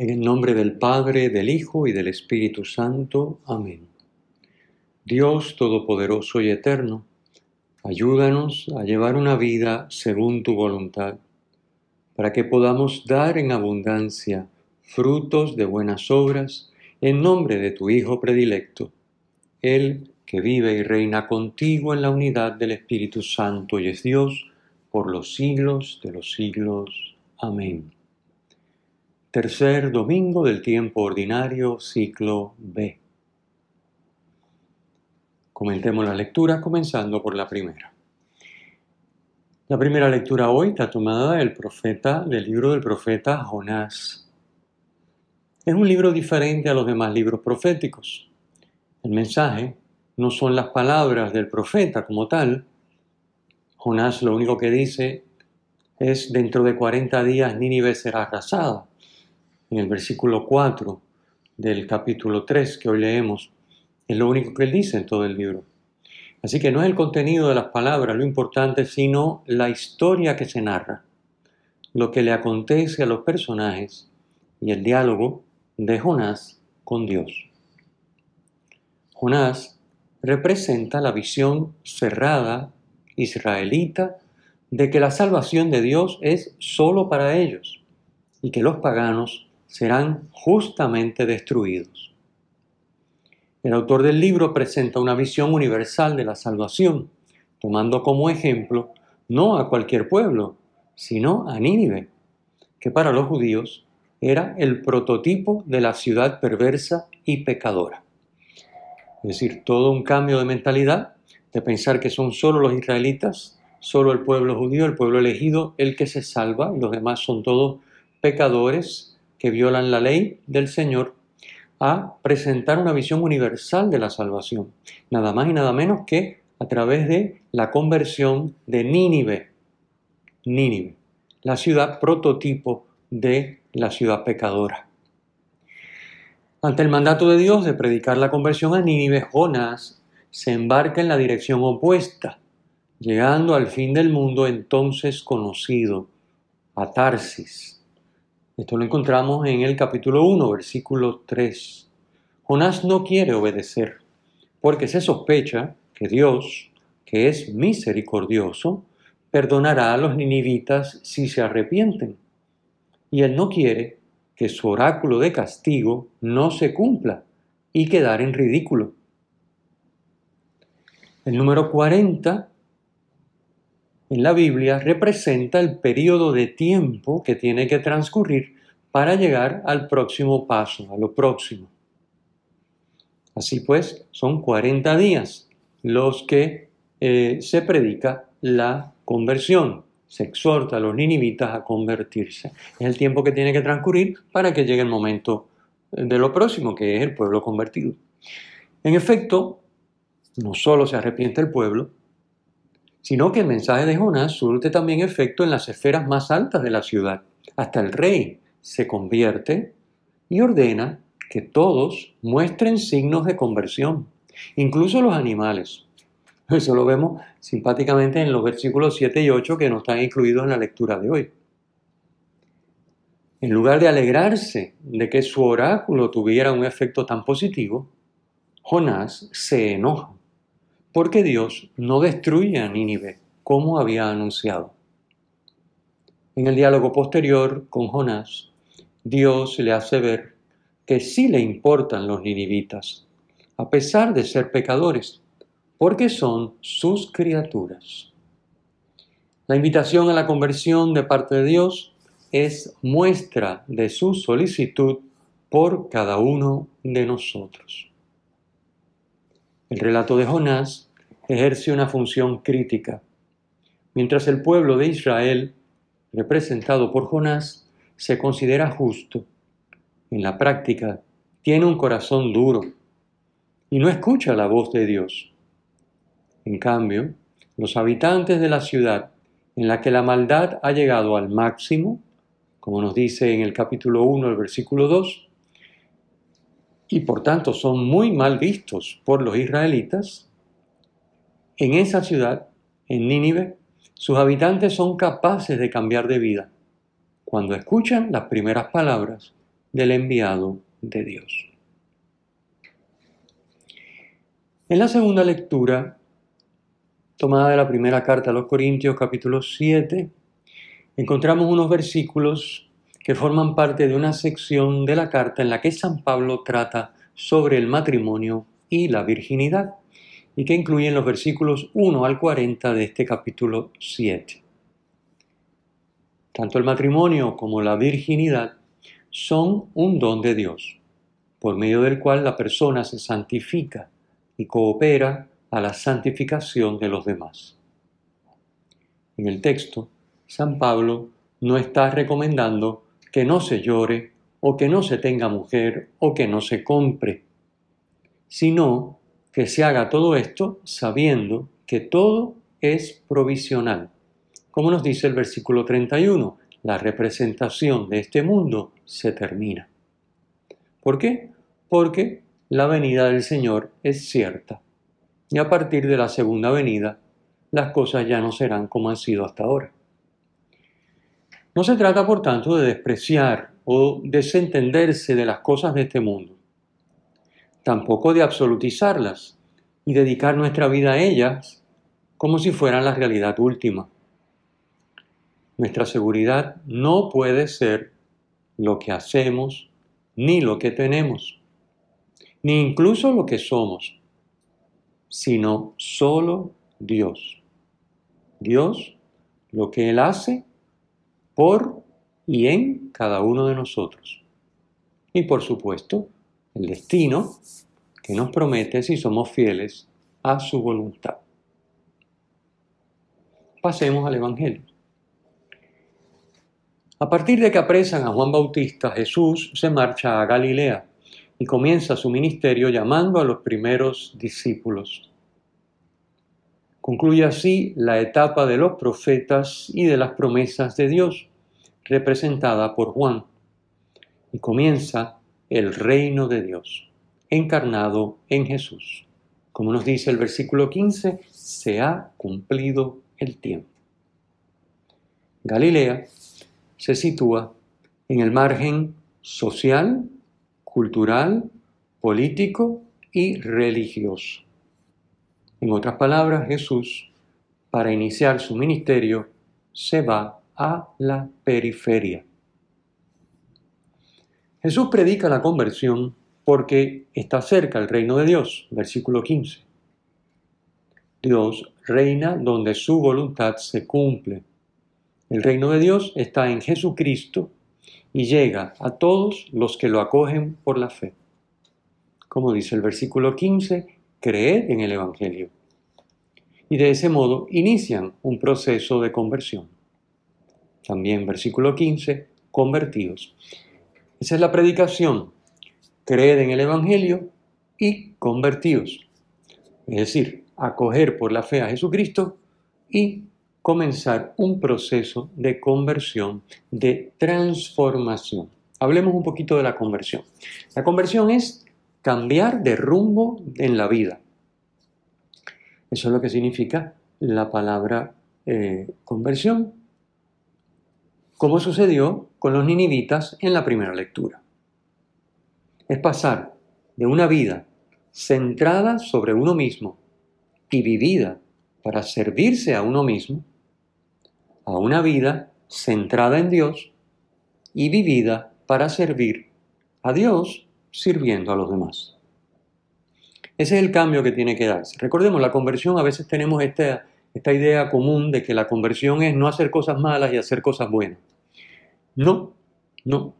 En el nombre del Padre, del Hijo y del Espíritu Santo. Amén. Dios Todopoderoso y Eterno, ayúdanos a llevar una vida según tu voluntad, para que podamos dar en abundancia frutos de buenas obras en nombre de tu Hijo predilecto, Él que vive y reina contigo en la unidad del Espíritu Santo y es Dios por los siglos de los siglos. Amén. Tercer domingo del tiempo ordinario, ciclo B. Comentemos la lectura comenzando por la primera. La primera lectura hoy está tomada del profeta, del libro del profeta Jonás. Es un libro diferente a los demás libros proféticos. El mensaje no son las palabras del profeta como tal. Jonás lo único que dice es dentro de 40 días Nínive será arrasada en el versículo 4 del capítulo 3 que hoy leemos. Es lo único que él dice en todo el libro. Así que no es el contenido de las palabras lo importante, sino la historia que se narra, lo que le acontece a los personajes y el diálogo de Jonás con Dios. Jonás representa la visión cerrada israelita de que la salvación de Dios es solo para ellos y que los paganos serán justamente destruidos. El autor del libro presenta una visión universal de la salvación, tomando como ejemplo no a cualquier pueblo, sino a Nínive, que para los judíos era el prototipo de la ciudad perversa y pecadora. Es decir, todo un cambio de mentalidad, de pensar que son solo los israelitas, solo el pueblo judío, el pueblo elegido, el que se salva, y los demás son todos pecadores que violan la ley del Señor a presentar una visión universal de la salvación, nada más y nada menos que a través de la conversión de Nínive, Nínive, la ciudad prototipo de la ciudad pecadora. Ante el mandato de Dios de predicar la conversión a Nínive, Jonás se embarca en la dirección opuesta, llegando al fin del mundo entonces conocido, a Tarsis, esto lo encontramos en el capítulo 1, versículo 3. Jonás no quiere obedecer porque se sospecha que Dios, que es misericordioso, perdonará a los ninivitas si se arrepienten. Y él no quiere que su oráculo de castigo no se cumpla y quedar en ridículo. El número 40 en la Biblia representa el periodo de tiempo que tiene que transcurrir para llegar al próximo paso, a lo próximo. Así pues, son 40 días los que eh, se predica la conversión, se exhorta a los ninivitas a convertirse. Es el tiempo que tiene que transcurrir para que llegue el momento de lo próximo, que es el pueblo convertido. En efecto, no solo se arrepiente el pueblo, sino que el mensaje de Jonás surte también efecto en las esferas más altas de la ciudad. Hasta el rey se convierte y ordena que todos muestren signos de conversión, incluso los animales. Eso lo vemos simpáticamente en los versículos 7 y 8 que no están incluidos en la lectura de hoy. En lugar de alegrarse de que su oráculo tuviera un efecto tan positivo, Jonás se enoja porque Dios no destruye a Nínive como había anunciado. En el diálogo posterior con Jonás, Dios le hace ver que sí le importan los ninivitas, a pesar de ser pecadores, porque son sus criaturas. La invitación a la conversión de parte de Dios es muestra de su solicitud por cada uno de nosotros. El relato de Jonás ejerce una función crítica. Mientras el pueblo de Israel, representado por Jonás, se considera justo, en la práctica tiene un corazón duro y no escucha la voz de Dios. En cambio, los habitantes de la ciudad en la que la maldad ha llegado al máximo, como nos dice en el capítulo 1, el versículo 2, y por tanto son muy mal vistos por los israelitas, en esa ciudad, en Nínive, sus habitantes son capaces de cambiar de vida cuando escuchan las primeras palabras del enviado de Dios. En la segunda lectura, tomada de la primera carta a los Corintios capítulo 7, encontramos unos versículos que forman parte de una sección de la carta en la que San Pablo trata sobre el matrimonio y la virginidad y que incluyen los versículos 1 al 40 de este capítulo 7. Tanto el matrimonio como la virginidad son un don de Dios, por medio del cual la persona se santifica y coopera a la santificación de los demás. En el texto, San Pablo no está recomendando que no se llore o que no se tenga mujer o que no se compre, sino que se haga todo esto sabiendo que todo es provisional. Como nos dice el versículo 31, la representación de este mundo se termina. ¿Por qué? Porque la venida del Señor es cierta. Y a partir de la segunda venida, las cosas ya no serán como han sido hasta ahora. No se trata, por tanto, de despreciar o desentenderse de las cosas de este mundo tampoco de absolutizarlas y dedicar nuestra vida a ellas como si fueran la realidad última. Nuestra seguridad no puede ser lo que hacemos ni lo que tenemos, ni incluso lo que somos, sino solo Dios. Dios, lo que Él hace por y en cada uno de nosotros. Y por supuesto, el destino que nos promete si somos fieles a su voluntad. Pasemos al Evangelio. A partir de que apresan a Juan Bautista, Jesús se marcha a Galilea y comienza su ministerio llamando a los primeros discípulos. Concluye así la etapa de los profetas y de las promesas de Dios, representada por Juan, y comienza el reino de Dios, encarnado en Jesús. Como nos dice el versículo 15, se ha cumplido el tiempo. Galilea se sitúa en el margen social, cultural, político y religioso. En otras palabras, Jesús, para iniciar su ministerio, se va a la periferia. Jesús predica la conversión porque está cerca el reino de Dios, versículo 15. Dios reina donde su voluntad se cumple. El reino de Dios está en Jesucristo y llega a todos los que lo acogen por la fe. Como dice el versículo 15, creed en el Evangelio. Y de ese modo inician un proceso de conversión. También versículo 15, convertidos. Esa es la predicación. Creed en el Evangelio y convertidos. Es decir, acoger por la fe a Jesucristo y comenzar un proceso de conversión, de transformación. Hablemos un poquito de la conversión. La conversión es cambiar de rumbo en la vida. Eso es lo que significa la palabra eh, conversión como sucedió con los ninivitas en la primera lectura. Es pasar de una vida centrada sobre uno mismo y vivida para servirse a uno mismo, a una vida centrada en Dios y vivida para servir a Dios sirviendo a los demás. Ese es el cambio que tiene que darse. Recordemos, la conversión a veces tenemos esta, esta idea común de que la conversión es no hacer cosas malas y hacer cosas buenas. No, no.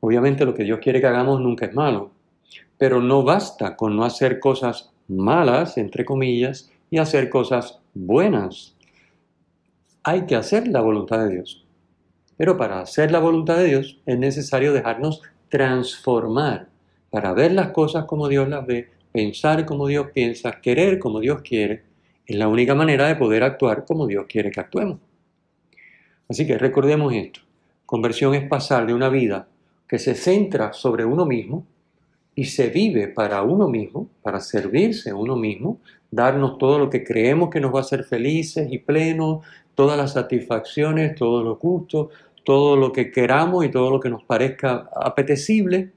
Obviamente lo que Dios quiere que hagamos nunca es malo, pero no basta con no hacer cosas malas, entre comillas, y hacer cosas buenas. Hay que hacer la voluntad de Dios. Pero para hacer la voluntad de Dios es necesario dejarnos transformar para ver las cosas como Dios las ve, pensar como Dios piensa, querer como Dios quiere, es la única manera de poder actuar como Dios quiere que actuemos. Así que recordemos esto. Conversión es pasar de una vida que se centra sobre uno mismo y se vive para uno mismo, para servirse a uno mismo, darnos todo lo que creemos que nos va a hacer felices y plenos, todas las satisfacciones, todos los gustos, todo lo que queramos y todo lo que nos parezca apetecible,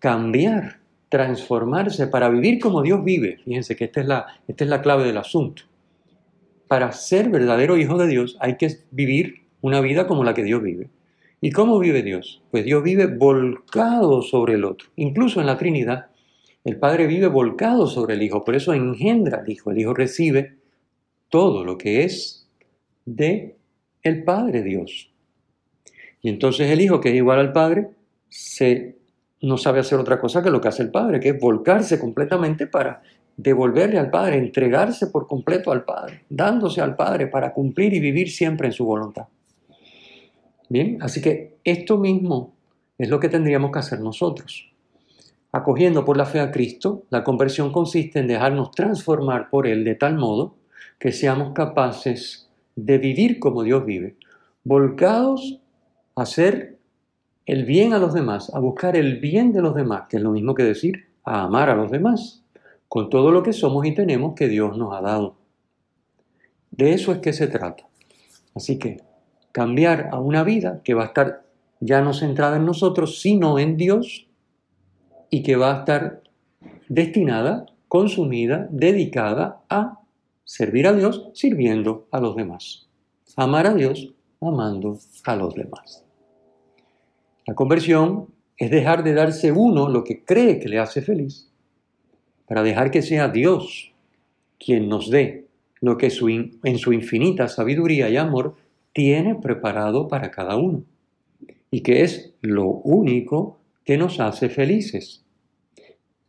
cambiar, transformarse para vivir como Dios vive. Fíjense que esta es la, esta es la clave del asunto. Para ser verdadero hijo de Dios hay que vivir una vida como la que Dios vive. ¿Y cómo vive Dios? Pues Dios vive volcado sobre el otro. Incluso en la Trinidad, el Padre vive volcado sobre el Hijo, por eso engendra al Hijo. El Hijo recibe todo lo que es de el Padre Dios. Y entonces el Hijo, que es igual al Padre, se, no sabe hacer otra cosa que lo que hace el Padre, que es volcarse completamente para devolverle al Padre, entregarse por completo al Padre, dándose al Padre para cumplir y vivir siempre en su voluntad. Bien, así que esto mismo es lo que tendríamos que hacer nosotros. Acogiendo por la fe a Cristo, la conversión consiste en dejarnos transformar por Él de tal modo que seamos capaces de vivir como Dios vive, volcados a hacer el bien a los demás, a buscar el bien de los demás, que es lo mismo que decir a amar a los demás, con todo lo que somos y tenemos que Dios nos ha dado. De eso es que se trata. Así que cambiar a una vida que va a estar ya no centrada en nosotros, sino en Dios, y que va a estar destinada, consumida, dedicada a servir a Dios sirviendo a los demás. Amar a Dios amando a los demás. La conversión es dejar de darse uno lo que cree que le hace feliz para dejar que sea Dios quien nos dé lo que en su infinita sabiduría y amor tiene preparado para cada uno y que es lo único que nos hace felices,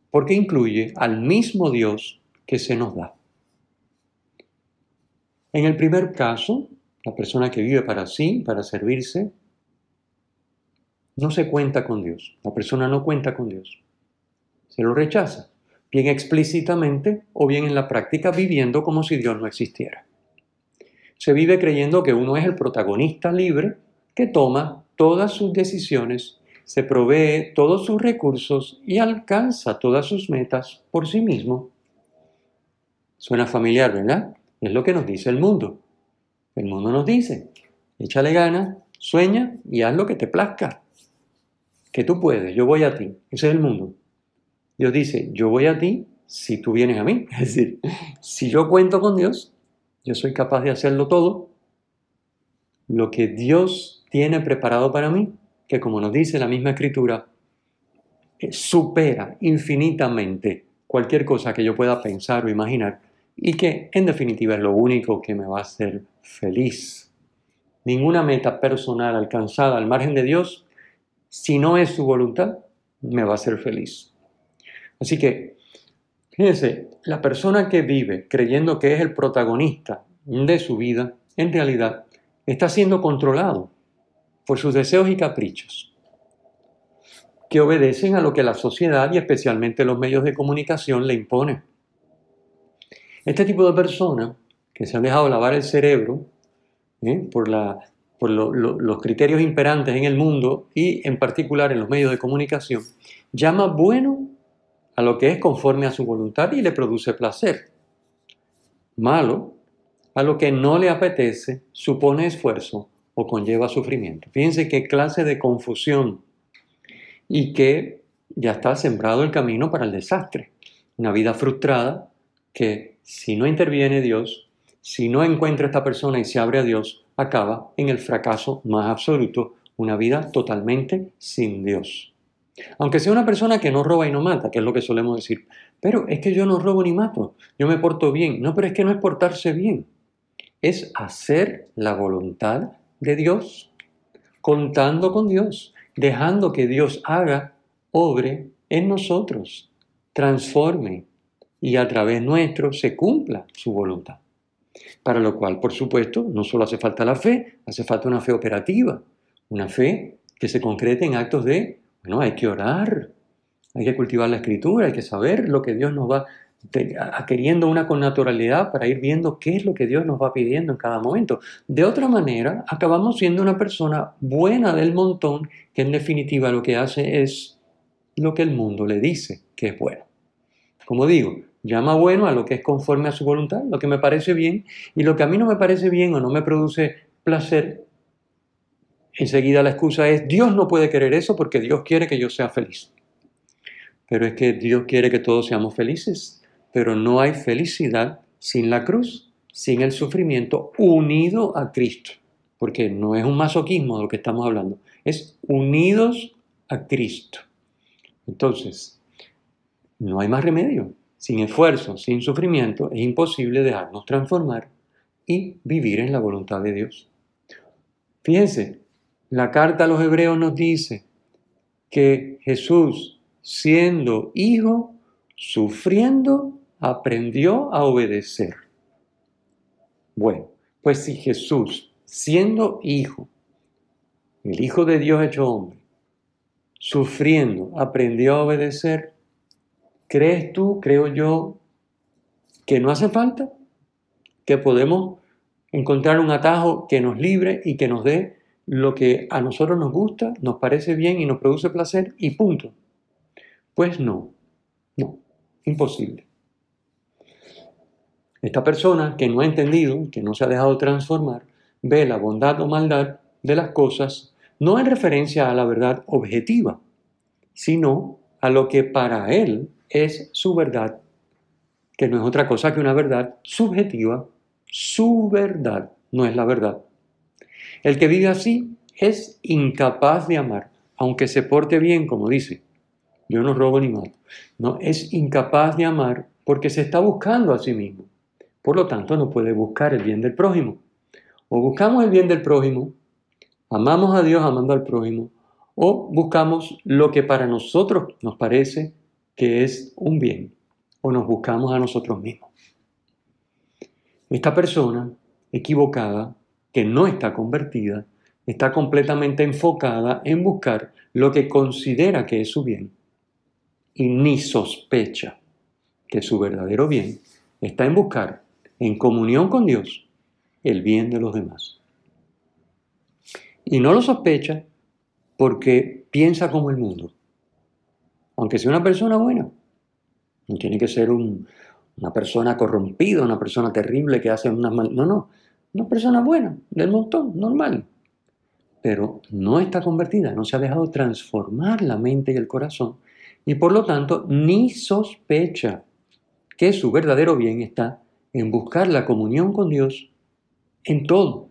porque incluye al mismo Dios que se nos da. En el primer caso, la persona que vive para sí, para servirse, no se cuenta con Dios. La persona no cuenta con Dios. Se lo rechaza, bien explícitamente o bien en la práctica viviendo como si Dios no existiera. Se vive creyendo que uno es el protagonista libre que toma todas sus decisiones, se provee todos sus recursos y alcanza todas sus metas por sí mismo. Suena familiar, ¿verdad? Es lo que nos dice el mundo. El mundo nos dice, échale ganas, sueña y haz lo que te plazca. Que tú puedes, yo voy a ti. Ese es el mundo. Dios dice, yo voy a ti si tú vienes a mí. Es decir, si yo cuento con Dios, yo soy capaz de hacerlo todo. Lo que Dios tiene preparado para mí, que como nos dice la misma escritura, eh, supera infinitamente cualquier cosa que yo pueda pensar o imaginar y que en definitiva es lo único que me va a hacer feliz. Ninguna meta personal alcanzada al margen de Dios, si no es su voluntad, me va a hacer feliz. Así que, fíjense, la persona que vive creyendo que es el protagonista de su vida, en realidad está siendo controlado por sus deseos y caprichos, que obedecen a lo que la sociedad y especialmente los medios de comunicación le imponen. Este tipo de personas que se han dejado lavar el cerebro ¿eh? por, los criterios imperantes en el mundo y en particular en los medios de comunicación, llama bueno a lo que es conforme a su voluntad y le produce placer. Malo a lo que no le apetece, supone esfuerzo o conlleva sufrimiento. Fíjense qué clase de confusión y que ya está sembrado el camino para el desastre. Una vida frustrada que si no interviene Dios, si no encuentra a esta persona y se abre a Dios, acaba en el fracaso más absoluto, una vida totalmente sin Dios. Aunque sea una persona que no roba y no mata, que es lo que solemos decir, pero es que yo no robo ni mato, yo me porto bien. No, pero es que no es portarse bien, es hacer la voluntad de Dios, contando con Dios, dejando que Dios haga, obre en nosotros, transforme, y a través nuestro se cumpla su voluntad. Para lo cual, por supuesto, no solo hace falta la fe, hace falta una fe operativa, una fe que se concrete en actos de, bueno, hay que orar, Hay que cultivar la escritura, hay que saber lo que Dios nos va queriendo una connaturalidad para ir viendo qué es lo que Dios nos va pidiendo en cada momento. De otra manera, acabamos siendo una persona buena del montón que en definitiva lo que hace es lo que el mundo le dice que es bueno. Como digo, llama bueno a lo que es conforme a su voluntad, lo que me parece bien, y lo que a mí no me parece bien o no me produce placer, enseguida la excusa es, Dios no puede querer eso porque Dios quiere que yo sea feliz. Pero es que Dios quiere que todos seamos felices, pero no hay felicidad sin la cruz, sin el sufrimiento unido a Cristo, porque no es un masoquismo de lo que estamos hablando, es unidos a Cristo. Entonces, no hay más remedio. Sin esfuerzo, sin sufrimiento, es imposible dejarnos transformar y vivir en la voluntad de Dios. Fíjense, la carta a los hebreos nos dice que Jesús, siendo hijo, sufriendo, aprendió a obedecer. Bueno, pues si Jesús, siendo hijo, el Hijo de Dios hecho hombre, sufriendo, aprendió a obedecer, ¿crees tú, creo yo, que no hace falta? ¿Que podemos encontrar un atajo que nos libre y que nos dé lo que a nosotros nos gusta, nos parece bien y nos produce placer y punto? Pues no, no, imposible. Esta persona que no ha entendido, que no se ha dejado transformar, ve la bondad o maldad de las cosas no en referencia a la verdad objetiva, sino a lo que para él es su verdad, que no es otra cosa que una verdad subjetiva. Su verdad no es la verdad. El que vive así es incapaz de amar, aunque se porte bien, como dice. Yo no robo ni mato. No, es incapaz de amar porque se está buscando a sí mismo. Por lo tanto, no puede buscar el bien del prójimo. O buscamos el bien del prójimo, amamos a Dios amando al prójimo, o buscamos lo que para nosotros nos parece que es un bien, o nos buscamos a nosotros mismos. Esta persona equivocada, que no está convertida, está completamente enfocada en buscar lo que considera que es su bien y ni sospecha que su verdadero bien está en buscar en comunión con Dios el bien de los demás. Y no lo sospecha porque piensa como el mundo. Aunque sea una persona buena, no tiene que ser una persona corrompida, una persona terrible que hace unas mal... No, no, una persona buena, del montón, normal. Pero no está convertida, no se ha dejado transformar la mente y el corazón y por lo tanto ni sospecha que su verdadero bien está en buscar la comunión con Dios en todo,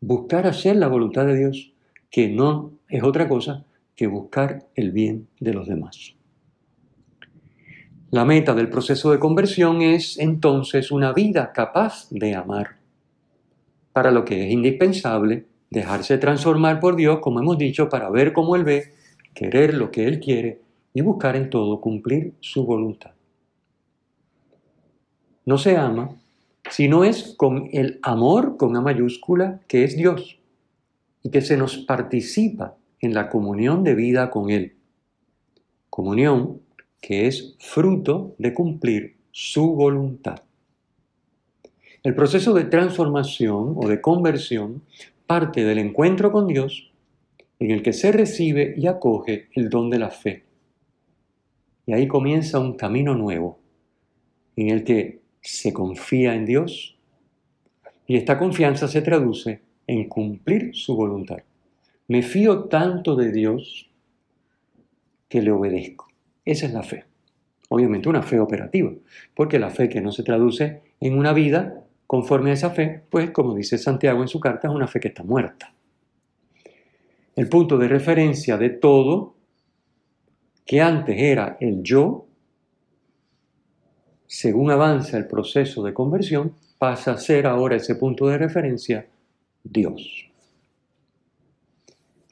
buscar hacer la voluntad de Dios, que no es otra cosa que buscar el bien de los demás. La meta del proceso de conversión es entonces una vida capaz de amar, para lo que es indispensable dejarse transformar por Dios, como hemos dicho, para ver cómo Él ve, querer lo que Él quiere y buscar en todo cumplir su voluntad. No se ama si no es con el amor con A mayúscula que es Dios y que se nos participa en la comunión de vida con Él. Comunión que es fruto de cumplir su voluntad. El proceso de transformación o de conversión parte del encuentro con Dios en el que se recibe y acoge el don de la fe. Y ahí comienza un camino nuevo en el que se confía en Dios y esta confianza se traduce en cumplir su voluntad. Me fío tanto de Dios que le obedezco. Esa es la fe. Obviamente una fe operativa, porque la fe que no se traduce en una vida conforme a esa fe, pues como dice Santiago en su carta, es una fe que está muerta. El punto de referencia de todo, que antes era el yo, según avanza el proceso de conversión, pasa a ser ahora ese punto de referencia Dios.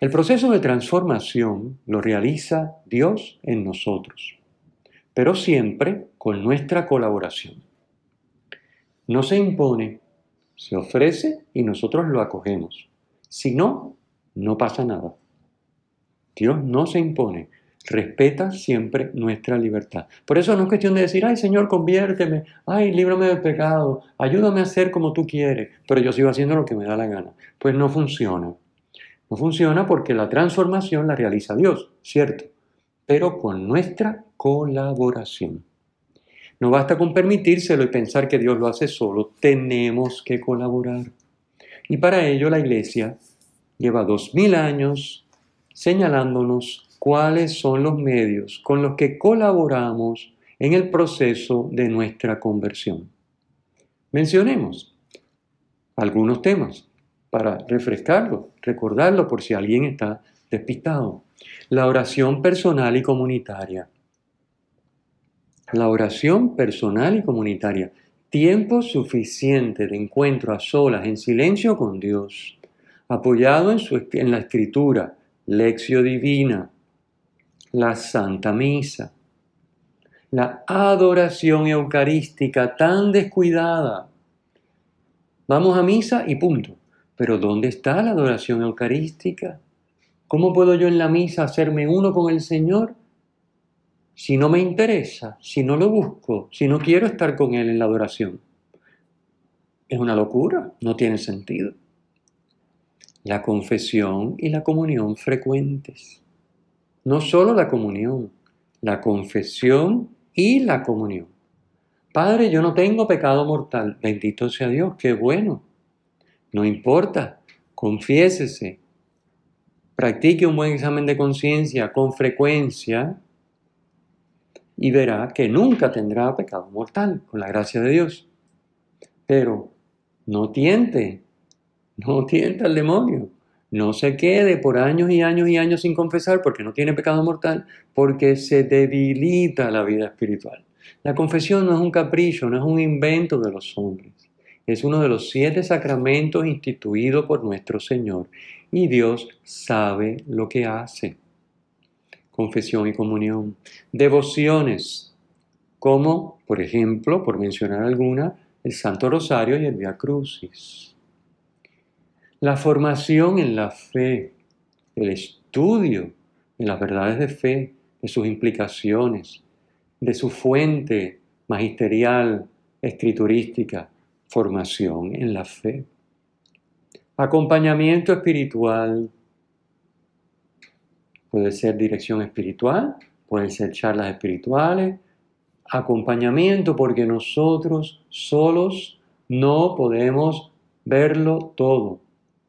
El proceso de transformación lo realiza Dios en nosotros, pero siempre con nuestra colaboración. No se impone, se ofrece y nosotros lo acogemos. Si no, no pasa nada. Dios no se impone. respeta siempre nuestra libertad. Por eso no es cuestión de decir, ay Señor, conviérteme, ay, líbrame del pecado, ayúdame a hacer como tú quieres, pero yo sigo haciendo lo que me da la gana. Pues no funciona. No funciona porque la transformación la realiza Dios, cierto, pero con nuestra colaboración. No basta con permitírselo y pensar que Dios lo hace solo, tenemos que colaborar. Y para ello la Iglesia lleva dos mil años señalándonos cuáles son los medios con los que colaboramos en el proceso de nuestra conversión. Mencionemos algunos temas para refrescarlo, recordarlo por si alguien está despistado. La oración personal y comunitaria. La oración personal y comunitaria. Tiempo suficiente de encuentro a solas, en silencio con Dios, apoyado en, en la escritura, lección divina, la Santa Misa, la adoración eucarística tan descuidada. Vamos a misa y punto. Pero ¿dónde está la adoración eucarística? ¿Cómo puedo yo en la misa hacerme uno con el Señor si no me interesa, si no lo busco, si no quiero estar con Él en la adoración? Es una locura, no tiene sentido. La confesión y la comunión frecuentes no solo la comunión, la confesión y la comunión. Padre, yo no tengo pecado mortal. Bendito sea Dios, qué bueno. No importa, confiésese, practique un buen examen de conciencia con frecuencia y verá que nunca tendrá pecado mortal, con la gracia de Dios. Pero no tiente, no tiente al demonio. No se quede por años y años y años sin confesar porque no tiene pecado mortal, porque se debilita la vida espiritual. La confesión no es un capricho, no es un invento de los hombres. Es uno de los siete sacramentos instituidos por nuestro Señor y Dios sabe lo que hace. Confesión y comunión. Devociones, como, por ejemplo, por mencionar alguna, el Santo Rosario y el Via Crucis. La formación en la fe, el estudio en las verdades de fe, de sus implicaciones, de su fuente magisterial, escriturística, formación en la fe. Acompañamiento espiritual. Puede ser dirección espiritual, pueden ser charlas espirituales, acompañamiento porque nosotros solos no podemos verlo todo.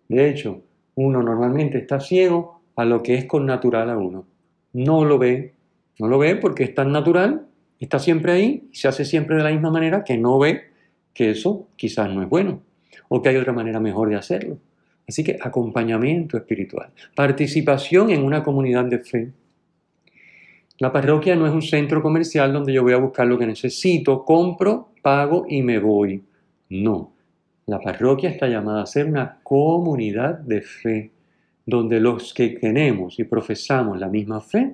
De hecho, uno normalmente está ciego a lo que es con natural a uno. No lo ve, no lo ve porque es tan natural, está siempre ahí, se hace siempre de la misma manera que no ve que eso quizás no es bueno o que hay otra manera mejor de hacerlo. Así que acompañamiento espiritual, participación en una comunidad de fe. La parroquia no es un centro comercial donde yo voy a buscar lo que necesito, compro, pago y me voy. No, la parroquia está llamada a ser una comunidad de fe, donde los que tenemos y profesamos la misma fe,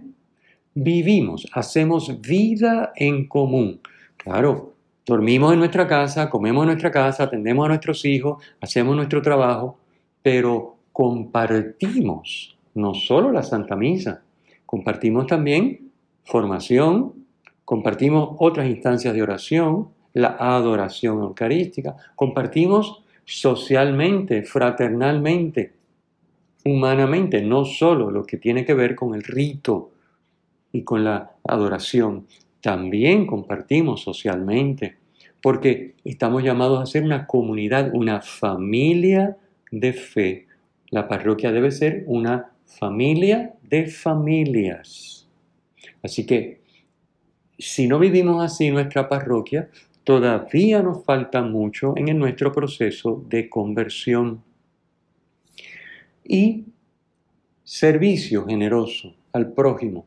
vivimos, hacemos vida en común. Claro, dormimos en nuestra casa, comemos en nuestra casa, atendemos a nuestros hijos, hacemos nuestro trabajo, pero compartimos no solo la Santa Misa, compartimos también formación, compartimos otras instancias de oración, la adoración eucarística, compartimos socialmente, fraternalmente, humanamente, no solo lo que tiene que ver con el rito y con la adoración, también compartimos socialmente, porque estamos llamados a ser una comunidad, una familia de fe. La parroquia debe ser una familia de familias. Así que si no vivimos así nuestra parroquia, todavía nos falta mucho en nuestro proceso de conversión. Y servicio generoso al prójimo,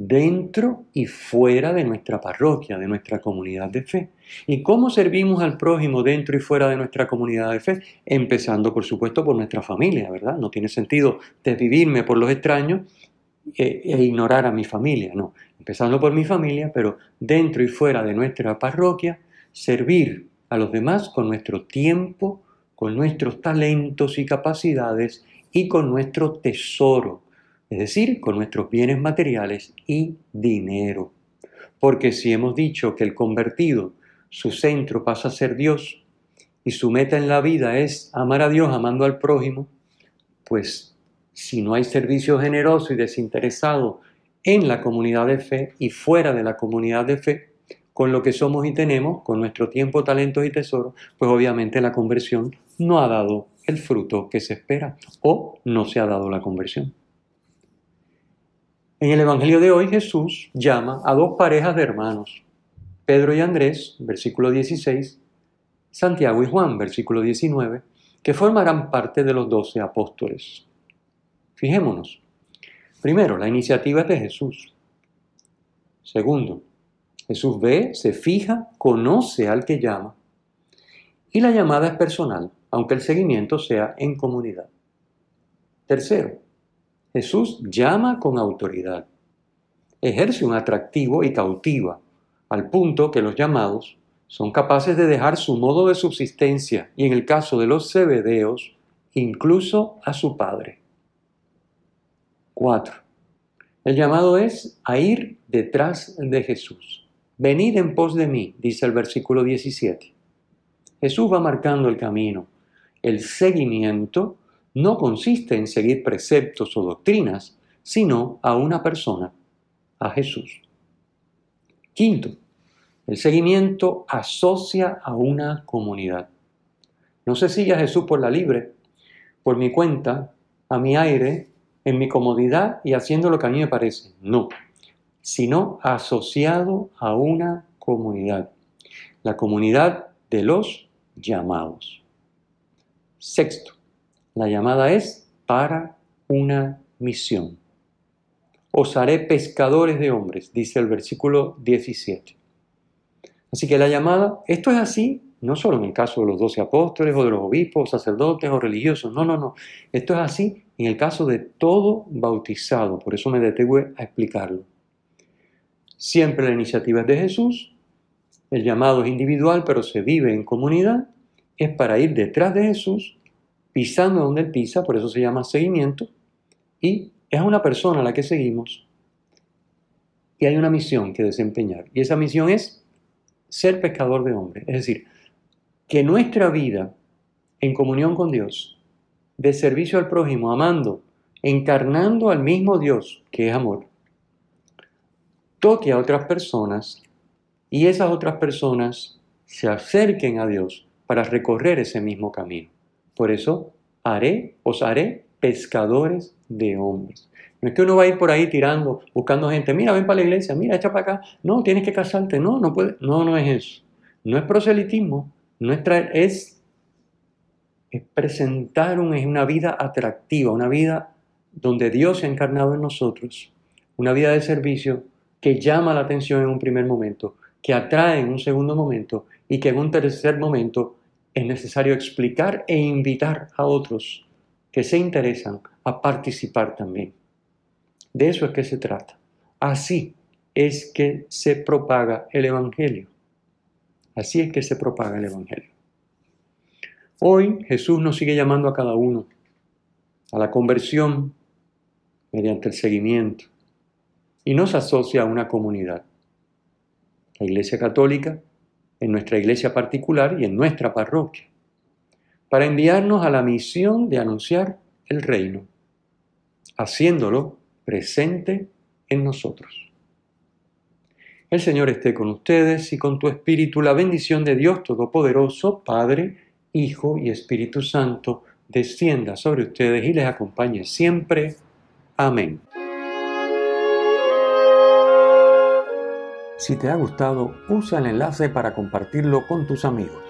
dentro y fuera de nuestra parroquia, de nuestra comunidad de fe. ¿Y cómo servimos al prójimo dentro y fuera de nuestra comunidad de fe? Empezando, por supuesto, por nuestra familia, ¿verdad? No tiene sentido desvivirme por los extraños e, e ignorar a mi familia, no empezando por mi familia, pero dentro y fuera de nuestra parroquia, servir a los demás con nuestro tiempo, con nuestros talentos y capacidades y con nuestro tesoro, es decir, con nuestros bienes materiales y dinero. Porque si hemos dicho que el convertido, su centro pasa a ser Dios y su meta en la vida es amar a Dios amando al prójimo, pues si no hay servicio generoso y desinteresado en la comunidad de fe y fuera de la comunidad de fe, con lo que somos y tenemos, con nuestro tiempo, talentos y tesoros, pues obviamente la conversión no ha dado el fruto que se espera o no se ha dado la conversión. En el Evangelio de hoy Jesús llama a dos parejas de hermanos, Pedro y Andrés, versículo 16, Santiago y Juan, versículo 19, que formarán parte de los doce apóstoles. Fijémonos. Primero, la iniciativa es de Jesús. Segundo, Jesús ve, se fija, conoce al que llama. Y la llamada es personal, aunque el seguimiento sea en comunidad. Tercero, Jesús llama con autoridad. Ejerce un atractivo y cautiva, al punto que los llamados son capaces de dejar su modo de subsistencia y en el caso de los cebedeos, incluso a su padre. 4. El llamado es a ir detrás de Jesús. Venid en pos de mí, dice el versículo 17. Jesús va marcando el camino. El seguimiento no consiste en seguir preceptos o doctrinas, sino a una persona, a Jesús. Quinto, el seguimiento asocia a una comunidad. No se sigue a Jesús por la libre, por mi cuenta, a mi aire, en mi comodidad y haciendo lo que a mí me parece. No, sino asociado a una comunidad. La comunidad de los llamados. Sexto, la llamada es para una misión. Os haré pescadores de hombres, dice el versículo 17. Así que la llamada, esto es así, no solo en el caso de los doce apóstoles o de los obispos, sacerdotes o religiosos, no, no, no. Esto es así en el caso de todo bautizado, por eso me detuve a explicarlo. Siempre la iniciativa es de Jesús, el llamado es individual, pero se vive en comunidad, es para ir detrás de Jesús, pisando donde Él pisa, por eso se llama seguimiento, y es una persona a la que seguimos, y hay una misión que desempeñar, y esa misión es ser pescador de hombres, es decir, que nuestra vida en comunión con Dios de servicio al prójimo, amando, encarnando al mismo Dios que es amor, toque a otras personas y esas otras personas se acerquen a Dios para recorrer ese mismo camino. Por eso haré, os haré pescadores de hombres. No es que uno va a ir por ahí tirando, buscando gente, mira, ven para la iglesia, mira, echa para acá. No, tienes que casarte. No, no puede. No, no es eso. No es proselitismo. No es traer, es es presentar una vida atractiva, una vida donde Dios se ha encarnado en nosotros, una vida de servicio que llama la atención en un primer momento, que atrae en un segundo momento y que en un tercer momento es necesario explicar e invitar a otros que se interesan a participar también. De eso es que se trata. Así es que se propaga el Evangelio. Así es que se propaga el Evangelio. Hoy Jesús nos sigue llamando a cada uno a la conversión mediante el seguimiento y nos asocia a una comunidad. La Iglesia Católica, en nuestra iglesia particular y en nuestra parroquia, para enviarnos a la misión de anunciar el reino, haciéndolo presente en nosotros. El Señor esté con ustedes y con tu espíritu la bendición de Dios Todopoderoso, Padre, Hijo y Espíritu Santo, descienda sobre ustedes y les acompañe siempre. Amén. Si te ha gustado, usa el enlace para compartirlo con tus amigos.